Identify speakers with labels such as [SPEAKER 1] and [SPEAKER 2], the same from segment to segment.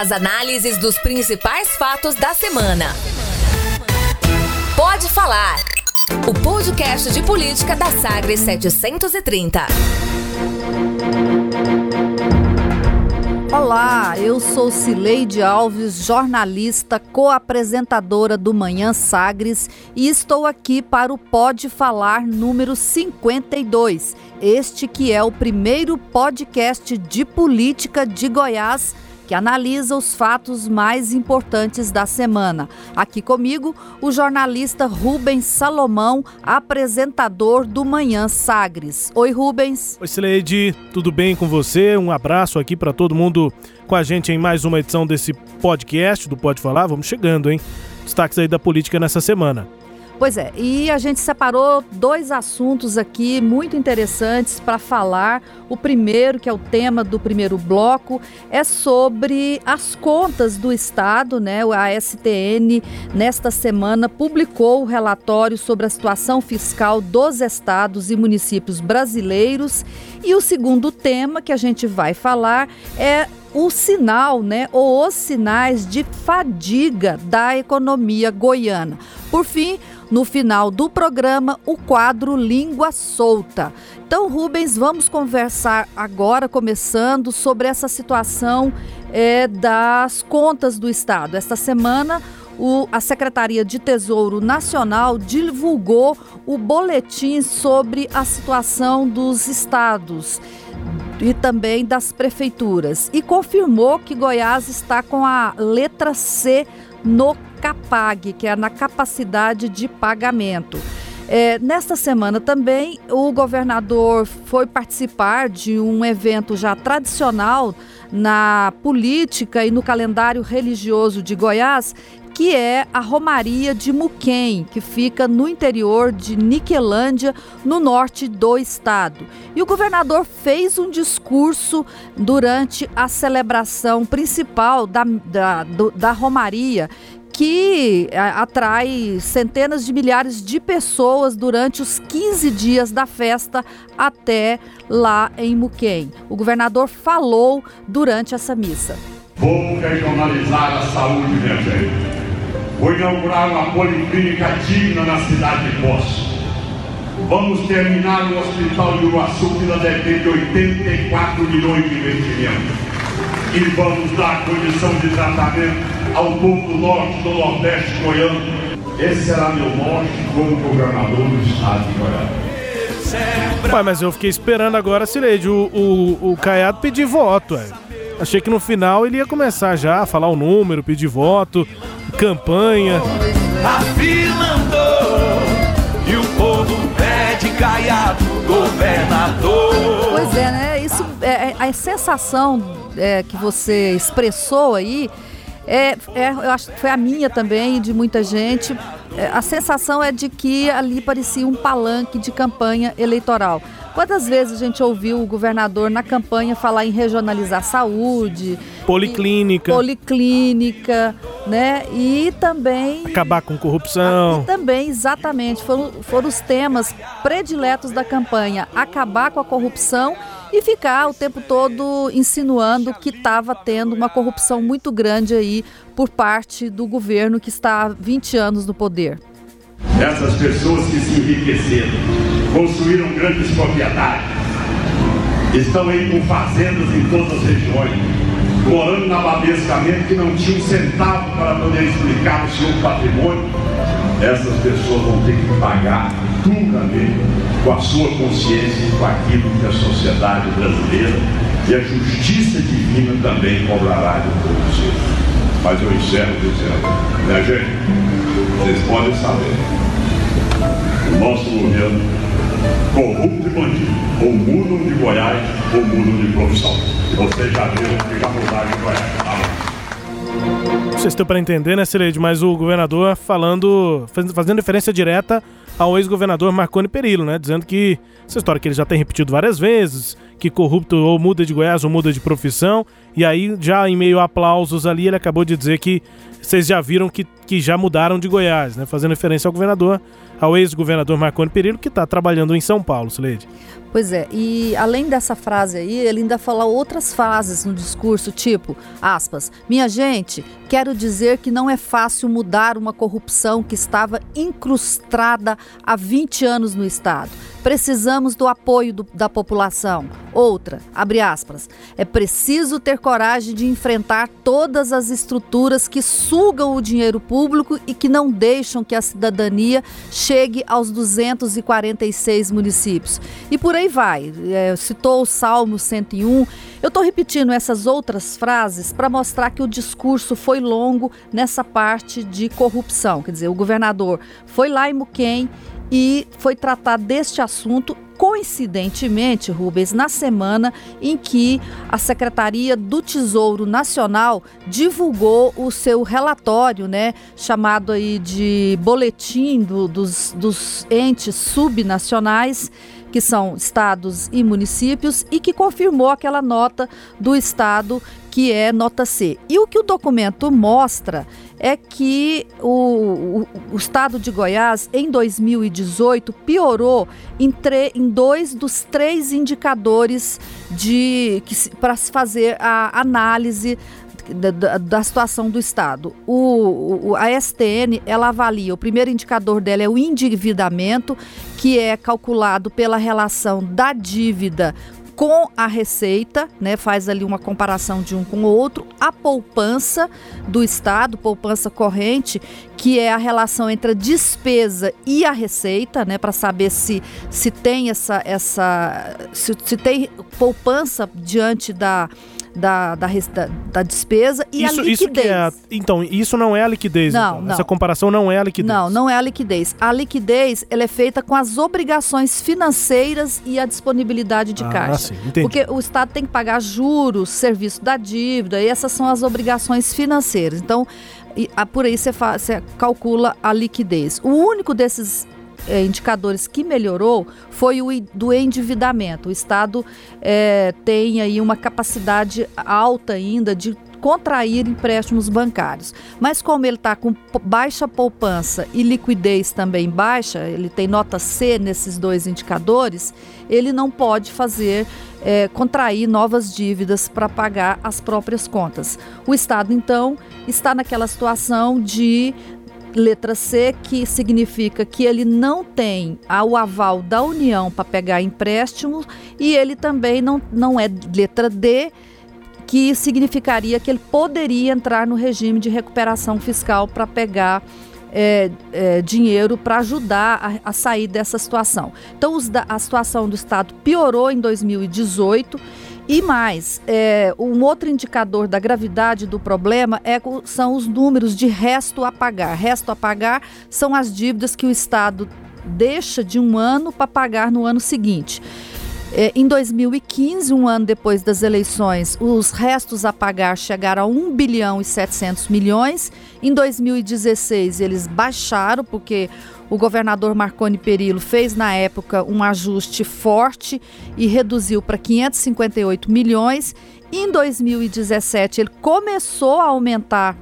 [SPEAKER 1] As análises dos principais fatos da semana. Pode falar. O podcast de política da Sagres 730.
[SPEAKER 2] Olá, eu sou Cileide Alves, jornalista, co-apresentadora do Manhã Sagres e estou aqui para o Pode Falar número 52. Este que é o primeiro podcast de política de Goiás que analisa os fatos mais importantes da semana. Aqui comigo, o jornalista Rubens Salomão, apresentador do Manhã Sagres. Oi, Rubens.
[SPEAKER 3] Oi, Sileide, tudo bem com você? Um abraço aqui para todo mundo com a gente em mais uma edição desse podcast do Pode Falar. Vamos chegando, hein? Destaques aí da política nessa semana.
[SPEAKER 2] Pois é, e a gente separou dois assuntos aqui muito interessantes para falar. O primeiro, que é o tema do primeiro bloco, é sobre as contas do Estado, né? A STN, nesta semana, publicou o relatório sobre a situação fiscal dos estados e municípios brasileiros. E o segundo tema que a gente vai falar é o sinal, né, ou os sinais de fadiga da economia goiana. Por fim, no final do programa, o quadro Língua Solta. Então, Rubens, vamos conversar agora, começando, sobre essa situação é, das contas do Estado. Esta semana, o, a Secretaria de Tesouro Nacional divulgou o boletim sobre a situação dos estados e também das prefeituras e confirmou que Goiás está com a letra C no CAPAG, que é na capacidade de pagamento. É, nesta semana também, o governador foi participar de um evento já tradicional na política e no calendário religioso de Goiás, que é a Romaria de Muquem, que fica no interior de Niquelândia, no norte do estado. E o governador fez um discurso durante a celebração principal da, da, do, da Romaria, que atrai centenas de milhares de pessoas durante os 15 dias da festa até lá em Muquem. O governador falou durante essa missa.
[SPEAKER 4] Vou regionalizar a saúde, minha gente. Vou inaugurar uma policlínica digna na cidade de Poço. Vamos terminar o hospital de Uruaçu, que ainda deve ter 84 milhões de investimento. E vamos dar condição de tratamento ao povo do norte, do nordeste goiano. Esse será meu norte como governador do estado de Goiás.
[SPEAKER 3] Ué, mas eu fiquei esperando agora, Cileide, o, o, o Caiado pedir voto. Ué. Achei que no final ele ia começar já a falar o número, pedir voto campanha. A fila andou
[SPEAKER 2] e o povo pede caiado governador. Pois é, né? Isso, é, é, a sensação é, que você expressou aí é, é, eu acho que foi a minha também e de muita gente. É, a sensação é de que ali parecia um palanque de campanha eleitoral. Quantas vezes a gente ouviu o governador na campanha falar em regionalizar saúde,
[SPEAKER 3] policlínica,
[SPEAKER 2] policlínica, né? E também
[SPEAKER 3] acabar com corrupção.
[SPEAKER 2] E também, exatamente, foram, foram os temas prediletos da campanha: acabar com a corrupção e ficar o tempo todo insinuando que estava tendo uma corrupção muito grande aí por parte do governo que está há 20 anos no poder.
[SPEAKER 4] Essas pessoas que se enriqueceram, construíram grandes propriedades, estão aí com fazendas em todas as regiões, morando na Babescamento que não tinha um centavo para poder explicar o seu patrimônio. Essas pessoas vão ter que pagar duramente com a sua consciência e com aquilo que a sociedade brasileira e a justiça divina também cobrará de todos Mas eu encerro dizendo, né gente? Vocês podem saber, o nosso governo corrupto e bandido, ou mudam de Goiás ou mudam de profissão. Vocês já viram que já mudaram de Goiás. Tá
[SPEAKER 3] Vocês estão para entender, né, Cileide? Mas o governador falando, fazendo referência direta ao ex-governador Marconi Perillo, né? Dizendo que essa história que ele já tem repetido várias vezes, que corrupto ou muda de Goiás ou muda de profissão. E aí, já em meio a aplausos ali, ele acabou de dizer que vocês já viram que, que já mudaram de Goiás, né? Fazendo referência ao governador, ao ex-governador Marconi Perillo, que está trabalhando em São Paulo, Sileide.
[SPEAKER 2] Pois é, e além dessa frase aí, ele ainda fala outras frases no discurso, tipo, aspas, minha gente, quero dizer que não é fácil mudar uma corrupção que estava incrustada há 20 anos no Estado. Precisamos do apoio do, da população. Outra, abre aspas, é preciso ter coragem de enfrentar todas as estruturas que sugam o dinheiro público e que não deixam que a cidadania chegue aos 246 municípios. E por aí vai. É, citou o Salmo 101. Eu estou repetindo essas outras frases para mostrar que o discurso foi longo nessa parte de corrupção. Quer dizer, o governador foi lá em Muquem e foi tratar deste assunto coincidentemente, Rubens, na semana em que a Secretaria do Tesouro Nacional divulgou o seu relatório, né, chamado aí de boletim do, dos, dos entes subnacionais que são estados e municípios, e que confirmou aquela nota do estado que é nota C. E o que o documento mostra é que o, o, o estado de Goiás, em 2018, piorou em, tre, em dois dos três indicadores de para se fazer a análise da, da, situação do Estado. O, o, a STN, ela avalia, o primeiro indicador dela é o endividamento, que é calculado pela relação da dívida com a receita, né, faz ali uma comparação de um com o outro, a poupança do Estado, poupança corrente, que é a relação entre a despesa e a receita, né, para saber se, se tem essa, essa se, se tem poupança diante da da, da, da, da despesa e
[SPEAKER 3] isso,
[SPEAKER 2] a liquidez.
[SPEAKER 3] Isso é a, então, isso não é a liquidez.
[SPEAKER 2] Não,
[SPEAKER 3] então.
[SPEAKER 2] não.
[SPEAKER 3] Essa comparação não é a liquidez.
[SPEAKER 2] Não, não é a liquidez. A liquidez ela é feita com as obrigações financeiras e a disponibilidade de
[SPEAKER 3] ah,
[SPEAKER 2] caixa.
[SPEAKER 3] Sim, entendi.
[SPEAKER 2] Porque o Estado tem que pagar juros, serviço da dívida, e essas são as obrigações financeiras. Então, e, a, por aí você, você calcula a liquidez. O único desses é, indicadores que melhorou foi o do endividamento. O Estado é, tem aí uma capacidade alta ainda de contrair empréstimos bancários. Mas como ele está com baixa poupança e liquidez também baixa, ele tem nota C nesses dois indicadores, ele não pode fazer é, contrair novas dívidas para pagar as próprias contas. O Estado, então, está naquela situação de letra C, que significa que ele não tem o aval da União para pegar empréstimo e ele também não, não é letra D, que significaria que ele poderia entrar no regime de recuperação fiscal para pegar é, é, dinheiro para ajudar a, a, sair dessa situação. Então, os, a situação do Estado piorou em 2018 e mais, é, um outro indicador da gravidade do problema é, são os números de resto a pagar. Resto a pagar são as dívidas que o Estado deixa de um ano para pagar no ano seguinte. É, em 2015, um ano depois das eleições, os restos a pagar chegaram a 1 bilhão e 700 milhões. Em 2016, eles baixaram, porque o governador Marconi Perillo fez, na época, um ajuste forte e reduziu para 558 milhões. Em 2017, ele começou a aumentar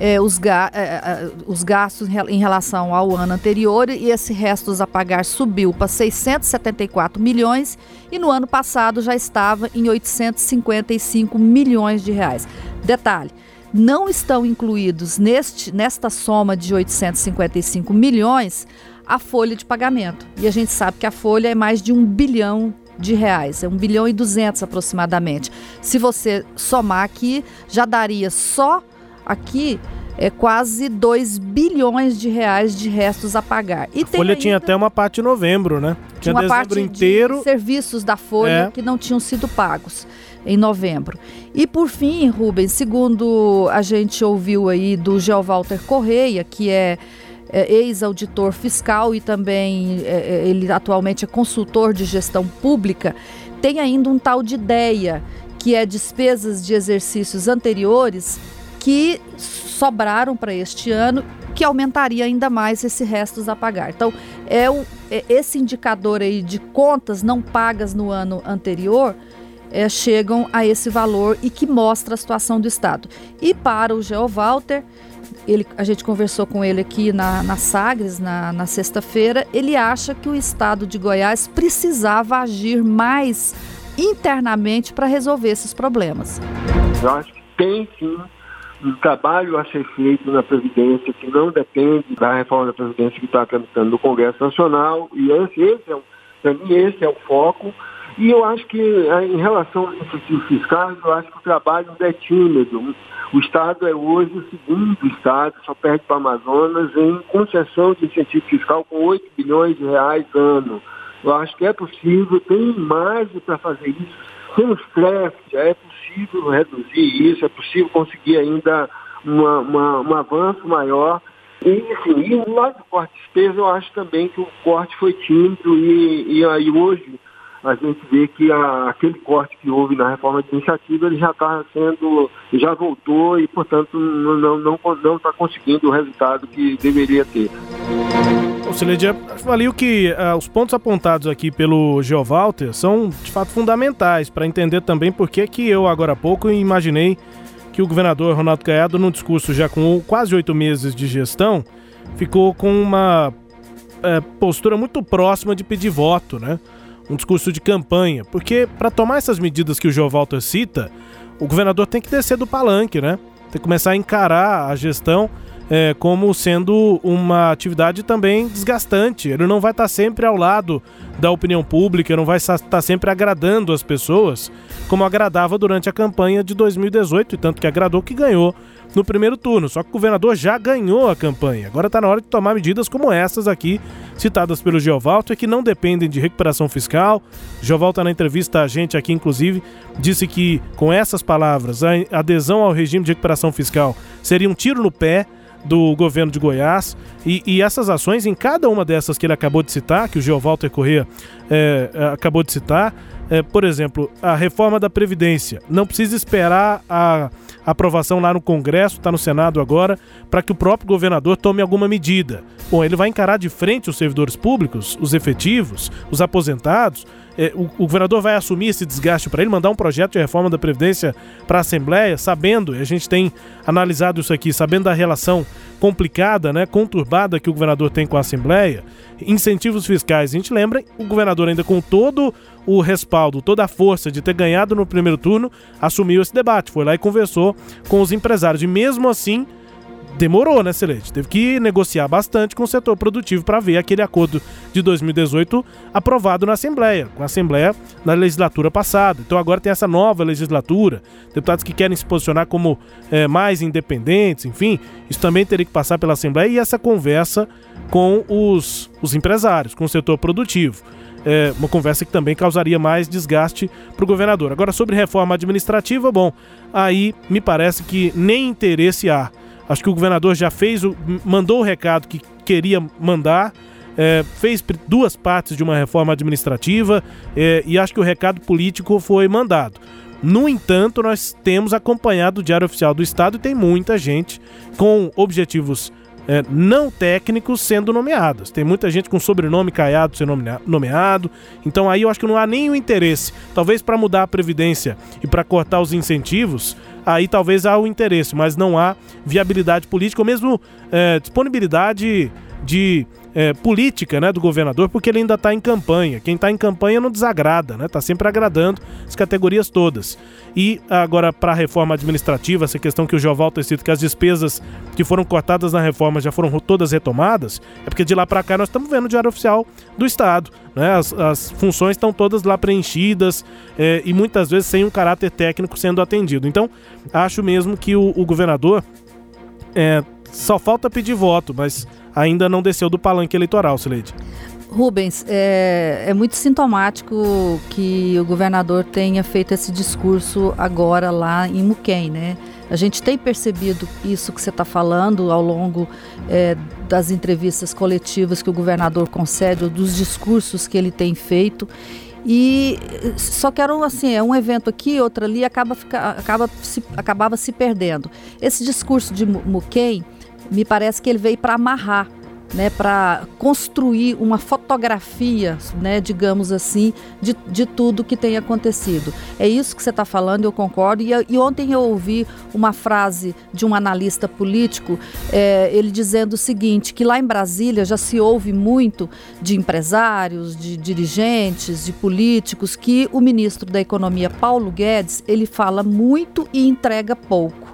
[SPEAKER 2] é, os, ga é, é, os, gastos em relação ao ano anterior e esse restos a pagar subiu para 674 milhões e no ano passado já estava em 855 milhões de reais. Detalhe, não estão incluídos neste, nesta soma de 855 milhões a folha de pagamento. E a gente sabe que a folha é mais de um bilhão de reais, é um bilhão e duzentos aproximadamente. Se você somar aqui, já daria só aqui é quase 2 bilhões de reais de restos a pagar.
[SPEAKER 3] E a Folha tinha até uma parte de novembro, né?
[SPEAKER 2] Tinha uma parte inteiro. de serviços da Folha é. que não tinham sido pagos em novembro. E por fim, Rubens, segundo a gente ouviu aí do Geovalter Correia, que é, é ex-auditor fiscal e também é, é ele atualmente é consultor de gestão pública, tem ainda um tal de ideia que é despesas de exercícios anteriores que sobraram para este ano, que aumentaria ainda mais esse restos a pagar. Então, é, o, é esse indicador aí de contas não pagas no ano anterior é, chegam a esse valor e que mostra a situação do Estado. E para o Geowalter, ele, a gente conversou com ele aqui na, na Sagres, na, na sexta-feira, ele acha que o Estado de Goiás precisava agir mais internamente para resolver esses problemas.
[SPEAKER 5] Eu acho que tem sim um trabalho a ser feito na Previdência que não depende da reforma da Previdência que está tramitando no Congresso Nacional, e esse, esse é, para mim, esse é o foco. E eu acho que, eh, em relação aos incentivos fiscais, eu acho que o trabalho é tímido. O Estado é hoje o segundo Estado, só perde para o Amazonas, em concessão de incentivo fiscal com 8 bilhões de reais ano. Eu acho que é possível, tem margem para fazer isso. Sem estresse, é possível reduzir isso, é possível conseguir ainda uma, uma, um avanço maior. E, enfim, e lado do corte de despesa, eu acho também que o corte foi tímido e, e aí hoje a gente vê que a, aquele corte que houve na reforma administrativa ele já está sendo, já voltou e, portanto, não está não, não, tá conseguindo o resultado que deveria ter.
[SPEAKER 3] O Ciledia, valeu que uh, os pontos apontados aqui pelo Geovalter são de fato fundamentais para entender também por que, que eu, agora há pouco, imaginei que o governador Ronaldo Caiado, num discurso já com quase oito meses de gestão, ficou com uma uh, postura muito próxima de pedir voto, né? um discurso de campanha, porque para tomar essas medidas que o João Walter cita, o governador tem que descer do palanque, né? Tem que começar a encarar a gestão é, como sendo uma atividade também desgastante. Ele não vai estar sempre ao lado da opinião pública, não vai estar sempre agradando as pessoas, como agradava durante a campanha de 2018, e tanto que agradou que ganhou no primeiro turno. Só que o governador já ganhou a campanha. Agora está na hora de tomar medidas como essas aqui, citadas pelo Geovalto, que não dependem de recuperação fiscal. Geovalto, na entrevista a gente aqui, inclusive, disse que, com essas palavras, a adesão ao regime de recuperação fiscal seria um tiro no pé do governo de Goiás e, e, essas ações, em cada uma dessas que ele acabou de citar, que o Geovalter Corrêa é, acabou de citar, é, por exemplo, a reforma da Previdência. Não precisa esperar a aprovação lá no Congresso, está no Senado agora, para que o próprio governador tome alguma medida. Bom, ele vai encarar de frente os servidores públicos, os efetivos, os aposentados. É, o, o, governador vai assumir esse desgaste para ele, mandar um projeto de reforma da Previdência para a Assembleia, sabendo, a gente tem analisado isso aqui, sabendo da relação complicada, né, conturbada que o governador tem com a Assembleia, incentivos fiscais. A gente lembra, o governador ainda com todo o respaldo, toda a força de ter ganhado no primeiro turno, assumiu esse debate, foi lá e conversou com os empresários. E mesmo assim, demorou, né, Celeste? Teve que negociar bastante com o setor produtivo para ver aquele acordo de 2018 aprovado na Assembleia, com a Assembleia na legislatura passada. Então agora tem essa nova legislatura, deputados que querem se posicionar como é, mais independentes, enfim, isso também teria que passar pela Assembleia e essa conversa com os, os empresários, com o setor produtivo. É uma conversa que também causaria mais desgaste para o governador. Agora, sobre reforma administrativa, bom, aí me parece que nem interesse há. Acho que o governador já fez, o, mandou o recado que queria mandar, é, fez duas partes de uma reforma administrativa é, e acho que o recado político foi mandado. No entanto, nós temos acompanhado o Diário Oficial do Estado e tem muita gente com objetivos é, não técnicos sendo nomeadas. Tem muita gente com sobrenome Caiado sendo nomeado. Então aí eu acho que não há nenhum interesse. Talvez para mudar a Previdência e para cortar os incentivos, aí talvez há o interesse, mas não há viabilidade política ou mesmo é, disponibilidade de é, política né, do governador, porque ele ainda está em campanha. Quem está em campanha não desagrada, né? Está sempre agradando as categorias todas. E agora, para a reforma administrativa, essa questão que o Joval tem cito, que as despesas que foram cortadas na reforma já foram todas retomadas, é porque de lá para cá nós estamos vendo o Diário Oficial do Estado. Né? As, as funções estão todas lá preenchidas é, e muitas vezes sem um caráter técnico sendo atendido. Então, acho mesmo que o, o governador é, só falta pedir voto, mas ainda não desceu do palanque eleitoral, Sileide.
[SPEAKER 2] Rubens, é, é, muito sintomático que o governador tenha feito esse discurso agora lá em Muquem, né? A gente tem percebido isso que você está falando ao longo é, das entrevistas coletivas que o governador concede, ou dos discursos que ele tem feito. E só que era assim, é um evento aqui, outro ali, acaba, fica, acaba se, acabava se perdendo. Esse discurso de Muquem me parece que ele veio para amarrar né, para construir uma fotografia, né, digamos assim, de, de tudo que tem acontecido. É isso que você está falando, eu concordo. E, e, ontem eu ouvi uma frase de um analista político, é, ele dizendo o seguinte: que lá em Brasília já se ouve muito de empresários, de dirigentes, de políticos, que o ministro da Economia, Paulo Guedes, ele fala muito e entrega pouco.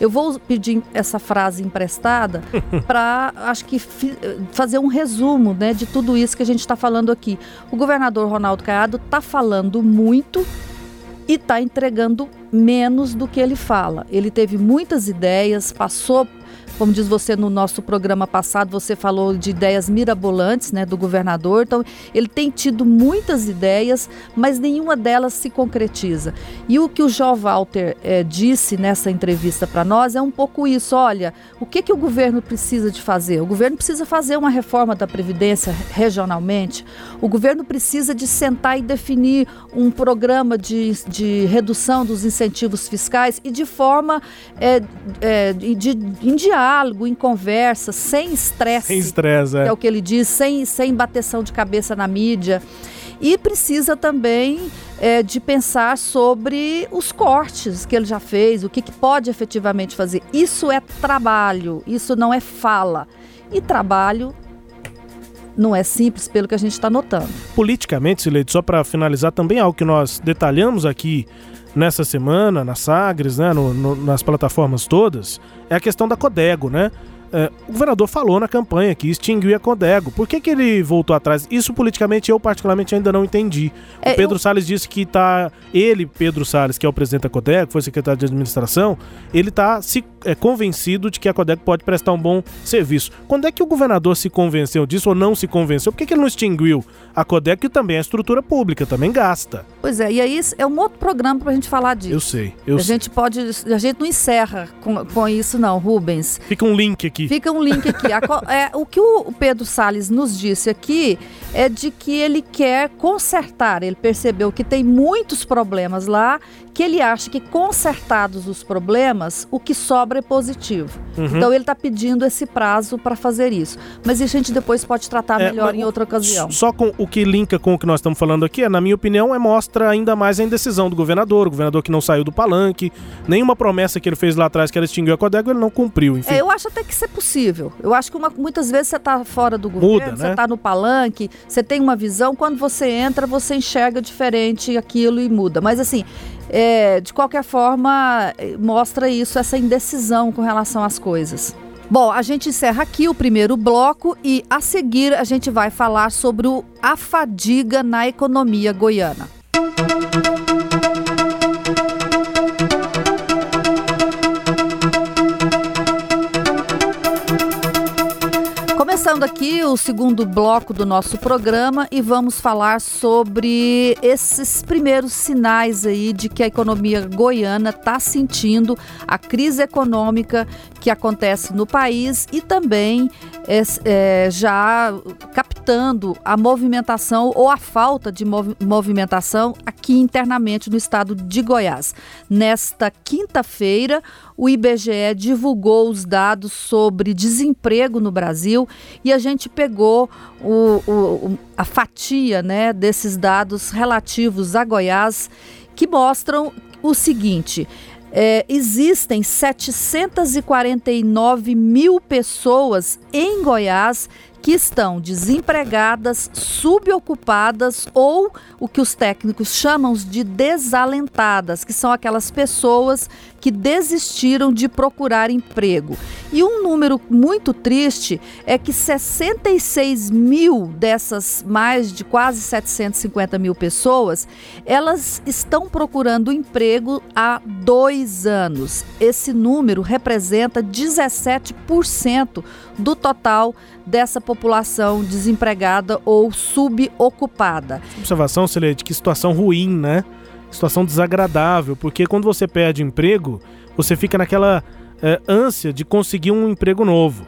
[SPEAKER 2] Eu vou pedir essa frase emprestada para, acho que, fazer um resumo né, de tudo isso que a gente está falando aqui. O governador Ronaldo Caiado está falando muito e está entregando menos do que ele fala. Ele teve muitas ideias, passou como diz você no nosso programa passado, você falou de ideias mirabolantes né, do governador. Então, ele tem tido muitas ideias, mas nenhuma delas se concretiza. E o que o João Walter é, disse nessa entrevista para nós é um pouco isso. Olha, o que, que o governo precisa de fazer? O governo precisa fazer uma reforma da Previdência regionalmente. O governo precisa de sentar e definir um programa de, de redução dos incentivos fiscais e de forma é, é, de, em diálogo diálogo, em conversa, sem estresse.
[SPEAKER 3] Sem estresse, é.
[SPEAKER 2] é o que ele diz, sem, sem bateção de cabeça na mídia. E precisa também é, de pensar sobre os cortes que ele já fez, o que, que pode efetivamente fazer. Isso é trabalho, isso não é fala. E trabalho não é simples pelo que a gente está notando.
[SPEAKER 3] Politicamente, Sileide, só para finalizar, também algo que nós detalhamos aqui nessa semana, na Sagres, né, no, no, nas plataformas todas, é a questão da Codego, né? É, o governador falou na campanha que extinguiu a Codego. Por que, que ele voltou atrás? Isso politicamente eu particularmente ainda não entendi. É, o Pedro eu... Salles disse que tá ele, Pedro Salles, que é o presidente da Codego, foi secretário de administração, ele está se é, convencido de que a Codego pode prestar um bom serviço. Quando é que o governador se convenceu disso ou não se convenceu? Por que, que ele não extinguiu a Codego, que também é estrutura pública, também gasta?
[SPEAKER 2] Pois é, e aí é um outro programa para a gente falar disso.
[SPEAKER 3] Eu sei, eu
[SPEAKER 2] a
[SPEAKER 3] sei.
[SPEAKER 2] gente pode, a gente não encerra com, com isso não, Rubens.
[SPEAKER 3] Fica um link aqui.
[SPEAKER 2] Fica um link aqui. A, é, o que o Pedro Salles nos disse aqui é de que ele quer consertar. Ele percebeu que tem muitos problemas lá que ele acha que consertados os problemas, o que sobra é positivo. Uhum. Então ele está pedindo esse prazo para fazer isso. Mas a gente depois pode tratar é, melhor em outra ocasião.
[SPEAKER 3] Só com o que linka com o que nós estamos falando aqui, é, na minha opinião, é mostra ainda mais a indecisão do governador, o governador que não saiu do palanque, nenhuma promessa que ele fez lá atrás que era extinguir a Codego, ele não cumpriu. Enfim.
[SPEAKER 2] É, eu acho até que isso é possível. Eu acho que uma, muitas vezes você está fora do governo, Muda, né? você está no palanque, você tem uma visão, quando você entra, você enxerga diferente aquilo e muda. Mas assim, é, de qualquer forma, mostra isso, essa indecisão com relação às coisas. Bom, a gente encerra aqui o primeiro bloco e a seguir a gente vai falar sobre a fadiga na economia goiana. Começando aqui o segundo bloco do nosso programa e vamos falar sobre esses primeiros sinais aí de que a economia goiana está sentindo a crise econômica que acontece no país e também é, já captando a movimentação ou a falta de mov movimentação aqui internamente no estado de Goiás. Nesta quinta-feira, o IBGE divulgou os dados sobre desemprego no Brasil e a gente pegou o, o, a fatia né, desses dados relativos a Goiás que mostram o seguinte: é, existem 749 mil pessoas em Goiás que estão desempregadas, subocupadas ou o que os técnicos chamam de desalentadas, que são aquelas pessoas que desistiram de procurar emprego. E um número muito triste é que 66 mil dessas mais de quase 750 mil pessoas, elas estão procurando emprego há dois anos. Esse número representa 17% do total dessa população desempregada ou subocupada.
[SPEAKER 3] Observação, Celeste, que situação ruim, né? situação desagradável, porque quando você perde emprego, você fica naquela é, ânsia de conseguir um emprego novo.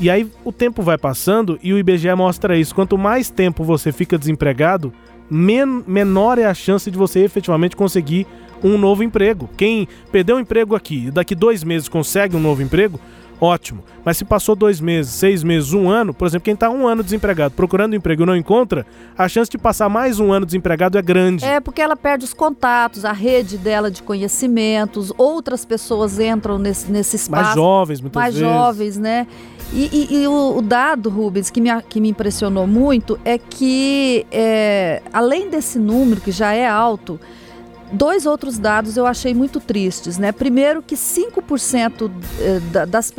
[SPEAKER 3] E aí o tempo vai passando e o IBGE mostra isso. Quanto mais tempo você fica desempregado, men menor é a chance de você efetivamente conseguir um novo emprego. Quem perdeu o emprego aqui e daqui dois meses consegue um novo emprego, ótimo. Mas se passou dois meses, seis meses, um ano, por exemplo, quem está um ano desempregado procurando emprego e não encontra, a chance de passar mais um ano desempregado é grande.
[SPEAKER 2] É porque ela perde os contatos, a rede dela de conhecimentos, outras pessoas entram nesse, nesse espaço.
[SPEAKER 3] Mais jovens, muitas
[SPEAKER 2] mais
[SPEAKER 3] vezes.
[SPEAKER 2] Mais jovens, né? E, e, e o, o, dado, Rubens, que me, que me impressionou muito é que, é, além desse número, que já é alto, Dois outros dados eu achei muito tristes, né? Primeiro que 5% eh, das,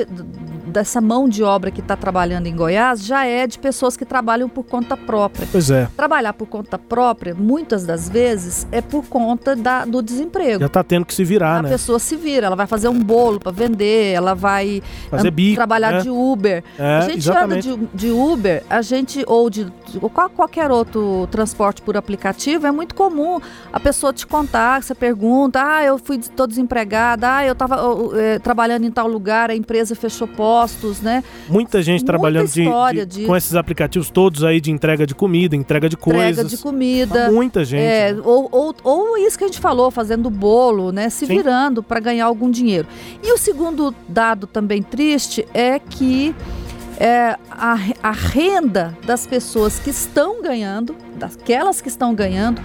[SPEAKER 2] dessa mão de obra que está trabalhando em Goiás já é de pessoas que trabalham por conta própria.
[SPEAKER 3] Pois é.
[SPEAKER 2] Trabalhar por conta própria, muitas das vezes, é por conta da, do desemprego.
[SPEAKER 3] Já está tendo que se virar,
[SPEAKER 2] a
[SPEAKER 3] né?
[SPEAKER 2] A pessoa se vira, ela vai fazer um bolo para vender, ela vai
[SPEAKER 3] fazer bico,
[SPEAKER 2] trabalhar
[SPEAKER 3] né?
[SPEAKER 2] de Uber.
[SPEAKER 3] É,
[SPEAKER 2] a gente
[SPEAKER 3] exatamente.
[SPEAKER 2] anda de, de, Uber, a gente ou de, de qualquer outro transporte por aplicativo, é muito comum a pessoa te contar, você pergunta, ah, eu fui tô desempregada, ah, eu estava é, trabalhando em tal lugar, a empresa fechou postos, né?
[SPEAKER 3] Muita gente
[SPEAKER 2] Muita
[SPEAKER 3] trabalhando de, de,
[SPEAKER 2] de...
[SPEAKER 3] com esses aplicativos todos aí de entrega de comida, entrega de coisas.
[SPEAKER 2] Entrega de comida.
[SPEAKER 3] Muita gente.
[SPEAKER 2] É,
[SPEAKER 3] né?
[SPEAKER 2] ou, ou, ou, isso que a gente falou, fazendo bolo, né? Se
[SPEAKER 3] Sim.
[SPEAKER 2] virando para ganhar algum dinheiro. E o segundo dado também triste é que é, a, a renda das pessoas que estão ganhando, daquelas que estão ganhando,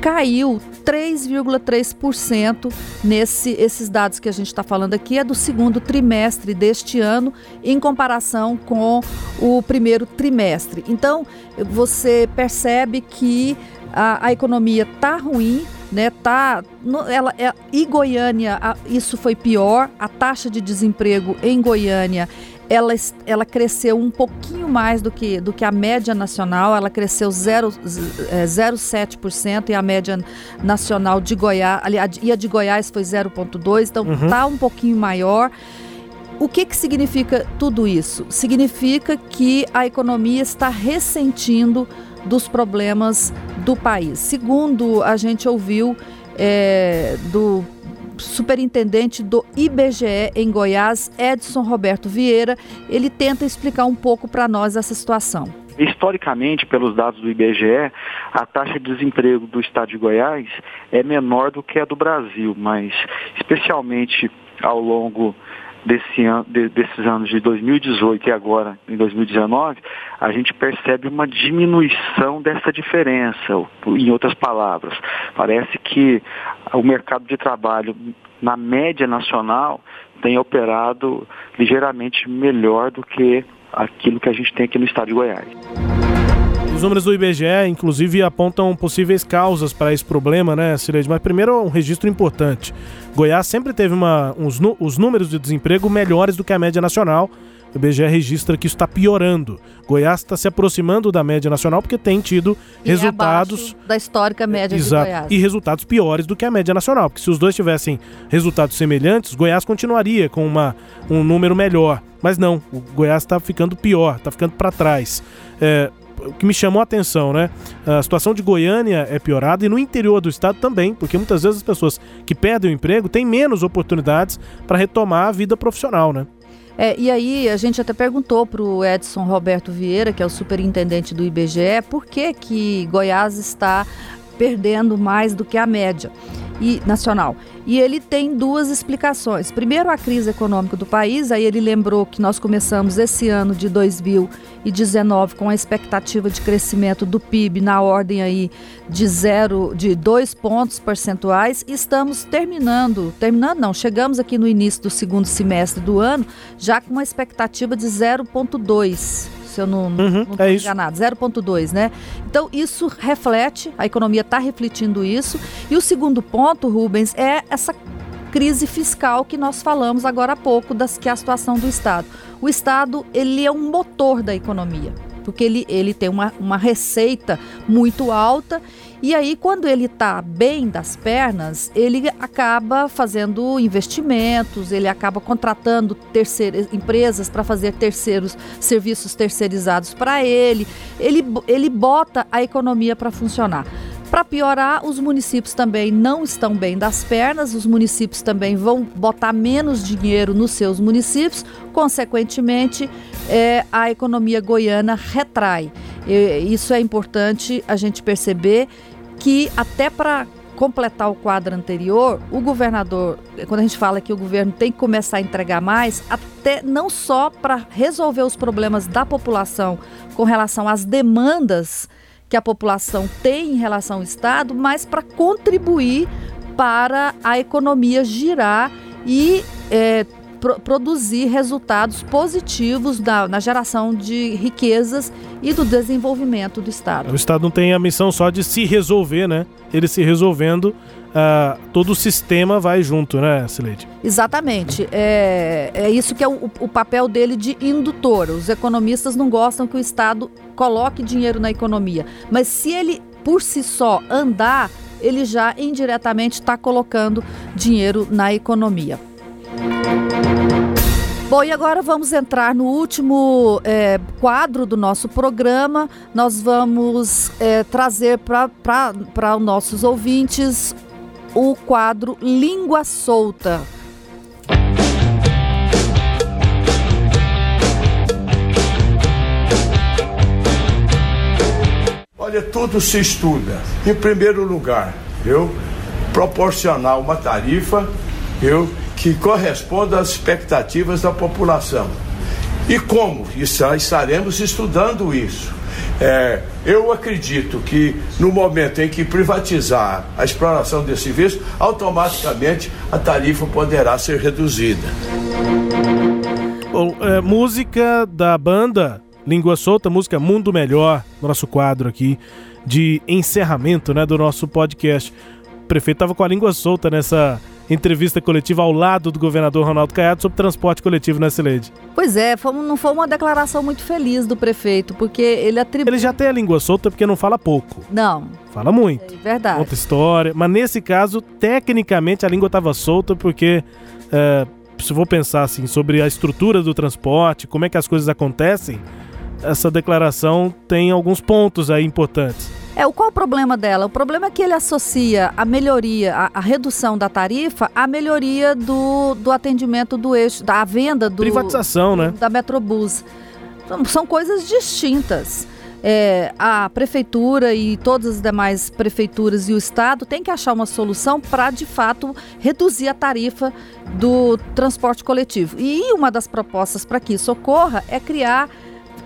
[SPEAKER 2] caiu 3,3% nesse esses dados que a gente está falando aqui é do segundo trimestre deste ano em comparação com o primeiro trimestre. Então você percebe que a, a economia está ruim, né? Tá, no, ela, é, e Goiânia a, isso foi pior. A taxa de desemprego em Goiânia ela, ela cresceu um pouquinho mais do que, do que a média nacional, ela cresceu 0,7% é, e a média nacional de Goiás, e a de Goiás foi 0,2%, então está uhum. um pouquinho maior. O que, que significa tudo isso? Significa que a economia está ressentindo dos problemas do país. Segundo a gente ouviu é, do superintendente do IBGE em Goiás, Edson Roberto Vieira. Ele tenta explicar um pouco para nós essa situação.
[SPEAKER 6] Historicamente, pelos dados do IBGE, a taxa de desemprego do estado de Goiás é menor do que a do Brasil, mas especialmente ao longo desse an, de, desses anos de 2018 e agora em 2019, a gente percebe uma diminuição dessa diferença. Em outras palavras, parece que o mercado de trabalho na média nacional tem operado ligeiramente melhor do que aquilo que a gente tem aqui no estado de Goiás.
[SPEAKER 3] Os números do IBGE, inclusive, apontam possíveis causas para esse problema, né, Cileide? Mas primeiro, um registro importante. Goiás sempre teve uma, uns, os números de desemprego melhores do que a média nacional. O IBGE registra que isso está piorando. Goiás está se aproximando da média nacional porque tem tido
[SPEAKER 2] e
[SPEAKER 3] resultados.
[SPEAKER 2] É da histórica média
[SPEAKER 3] Exato.
[SPEAKER 2] de Goiás.
[SPEAKER 3] E resultados piores do que a média nacional. Porque se os dois tivessem resultados semelhantes, Goiás continuaria com uma, um número melhor. Mas não, o Goiás está ficando pior, está ficando para trás. É, o que me chamou a atenção, né? A situação de Goiânia é piorada e no interior do estado também, porque muitas vezes as pessoas que perdem o emprego têm menos oportunidades para retomar a vida profissional, né?
[SPEAKER 2] É, e aí a gente até perguntou para o Edson Roberto Vieira, que é o superintendente do IBGE, por que que Goiás está perdendo mais do que a média e nacional. E ele tem duas explicações. Primeiro, a crise econômica do país. Aí ele lembrou que nós começamos esse ano de 2019 com a expectativa de crescimento do PIB na ordem aí de zero, de dois pontos percentuais. Estamos terminando, terminando não, chegamos aqui no início do segundo semestre do ano já com uma expectativa de 0,2 se eu não
[SPEAKER 3] uhum, é
[SPEAKER 2] enganado, 0,2, né? Então isso reflete, a economia está refletindo isso. E o segundo ponto, Rubens, é essa crise fiscal que nós falamos agora há pouco, das, que é a situação do Estado. O Estado, ele é um motor da economia, porque ele, ele tem uma, uma receita muito alta e aí, quando ele está bem das pernas, ele acaba fazendo investimentos, ele acaba contratando terceiras, empresas para fazer terceiros serviços terceirizados para ele. ele. Ele bota a economia para funcionar. Para piorar, os municípios também não estão bem das pernas, os municípios também vão botar menos dinheiro nos seus municípios, consequentemente, é, a economia goiana retrai. E, isso é importante a gente perceber que até para completar o quadro anterior, o governador, quando a gente fala que o governo tem que começar a entregar mais, até não só para resolver os problemas da população com relação às demandas que a população tem em relação ao Estado, mas para contribuir para a economia girar e é, pro, produzir resultados positivos na geração de riquezas e do desenvolvimento do Estado.
[SPEAKER 3] O Estado não tem a missão só de se resolver, né? Ele se resolvendo, uh, todo o sistema vai junto, né, Sileide?
[SPEAKER 2] Exatamente. É, é isso que é o, o papel dele de indutor. Os economistas não gostam que o Estado coloque dinheiro na economia, mas se ele por si só andar, ele já indiretamente está colocando dinheiro na economia. Bom, e agora vamos entrar no último é, quadro do nosso programa. Nós vamos é, trazer para os nossos ouvintes o quadro Língua Solta.
[SPEAKER 7] Olha, tudo se estuda. Em primeiro lugar, eu proporcionar uma tarifa, eu que corresponda às expectativas da população. E como? Estaremos estudando isso. É, eu acredito que no momento em que privatizar a exploração desse serviço, automaticamente a tarifa poderá ser reduzida.
[SPEAKER 3] Bom, é, música da banda Língua Solta, música Mundo Melhor, nosso quadro aqui de encerramento né, do nosso podcast. O prefeito estava com a língua solta nessa entrevista coletiva ao lado do governador Ronaldo Caiado sobre transporte coletivo na Cileide.
[SPEAKER 2] Pois é, foi, não foi uma declaração muito feliz do prefeito, porque ele atribui...
[SPEAKER 3] Ele já tem a língua solta porque não fala pouco.
[SPEAKER 2] Não.
[SPEAKER 3] Fala muito.
[SPEAKER 2] É verdade.
[SPEAKER 3] Conta história, mas nesse caso, tecnicamente, a língua estava solta porque... É, se for pensar assim sobre a estrutura do transporte, como é que as coisas acontecem, essa declaração tem alguns pontos aí importantes.
[SPEAKER 2] É, o qual o problema dela? O problema é que ele associa a melhoria, a, a redução da tarifa à melhoria do, do atendimento do eixo, da venda do.
[SPEAKER 3] Privatização, né?
[SPEAKER 2] Da Metrobus. São, são coisas distintas. É, a prefeitura e todas as demais prefeituras e o estado têm que achar uma solução para de fato reduzir a tarifa do transporte coletivo. E uma das propostas para que isso ocorra é criar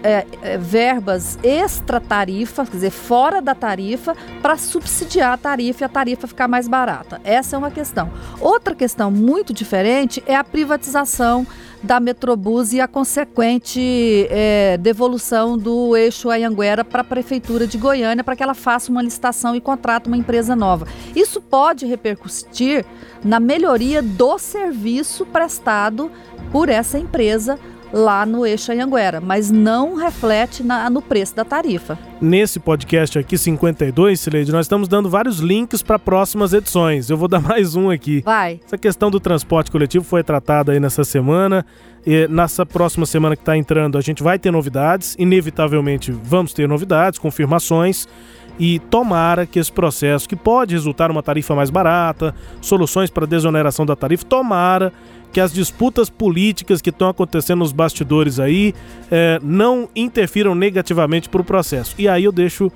[SPEAKER 2] é, é, verbas extra-tarifa, quer dizer, fora da tarifa, para subsidiar a tarifa e a tarifa ficar mais barata. Essa é uma questão. Outra questão muito diferente é a privatização da Metrobus e a consequente é, devolução do eixo Anhanguera para a Prefeitura de Goiânia para que ela faça uma licitação e contrate uma empresa nova. Isso pode repercutir na melhoria do serviço prestado por essa empresa lá no eixo Anhanguera, mas não reflete na, no preço da tarifa.
[SPEAKER 3] Nesse podcast aqui, 52, Sileide, nós estamos dando vários links para próximas edições. Eu vou dar mais um aqui.
[SPEAKER 2] Vai.
[SPEAKER 3] Essa questão do transporte coletivo foi tratada aí nessa semana. E nessa próxima semana que está entrando, a gente vai ter novidades. Inevitavelmente vamos ter novidades, confirmações e tomara que esse processo, que pode resultar uma tarifa mais barata, soluções para desoneração da tarifa, tomara que as disputas políticas que estão acontecendo nos bastidores aí é, não interfiram negativamente para o processo. E aí eu deixo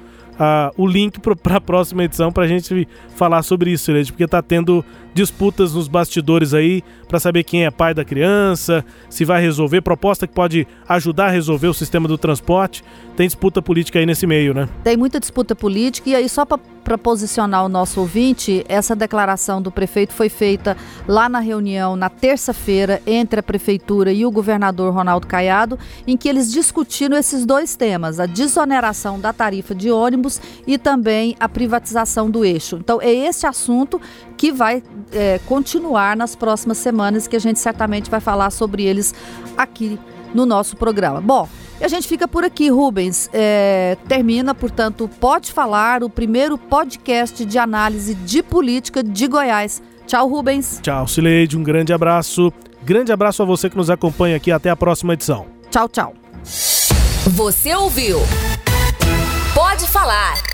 [SPEAKER 3] o link para a próxima edição para a gente falar sobre isso, porque está tendo disputas nos bastidores aí para saber quem é pai da criança, se vai resolver, proposta que pode ajudar a resolver o sistema do transporte. Tem disputa política aí nesse meio, né?
[SPEAKER 2] Tem muita disputa política e aí só para posicionar o nosso ouvinte, essa declaração do prefeito foi feita lá na reunião na terça-feira entre a prefeitura e o governador Ronaldo Caiado, em que eles discutiram esses dois temas, a desoneração da tarifa de ônibus e também a privatização do eixo. Então é esse assunto que vai é, continuar nas próximas semanas, que a gente certamente vai falar sobre eles aqui no nosso programa. Bom, e a gente fica por aqui, Rubens. É, termina, portanto, Pode Falar, o primeiro podcast de análise de política de Goiás. Tchau, Rubens.
[SPEAKER 3] Tchau, Sileide. Um grande abraço. Grande abraço a você que nos acompanha aqui. Até a próxima edição.
[SPEAKER 2] Tchau, tchau.
[SPEAKER 1] Você ouviu? Pode Falar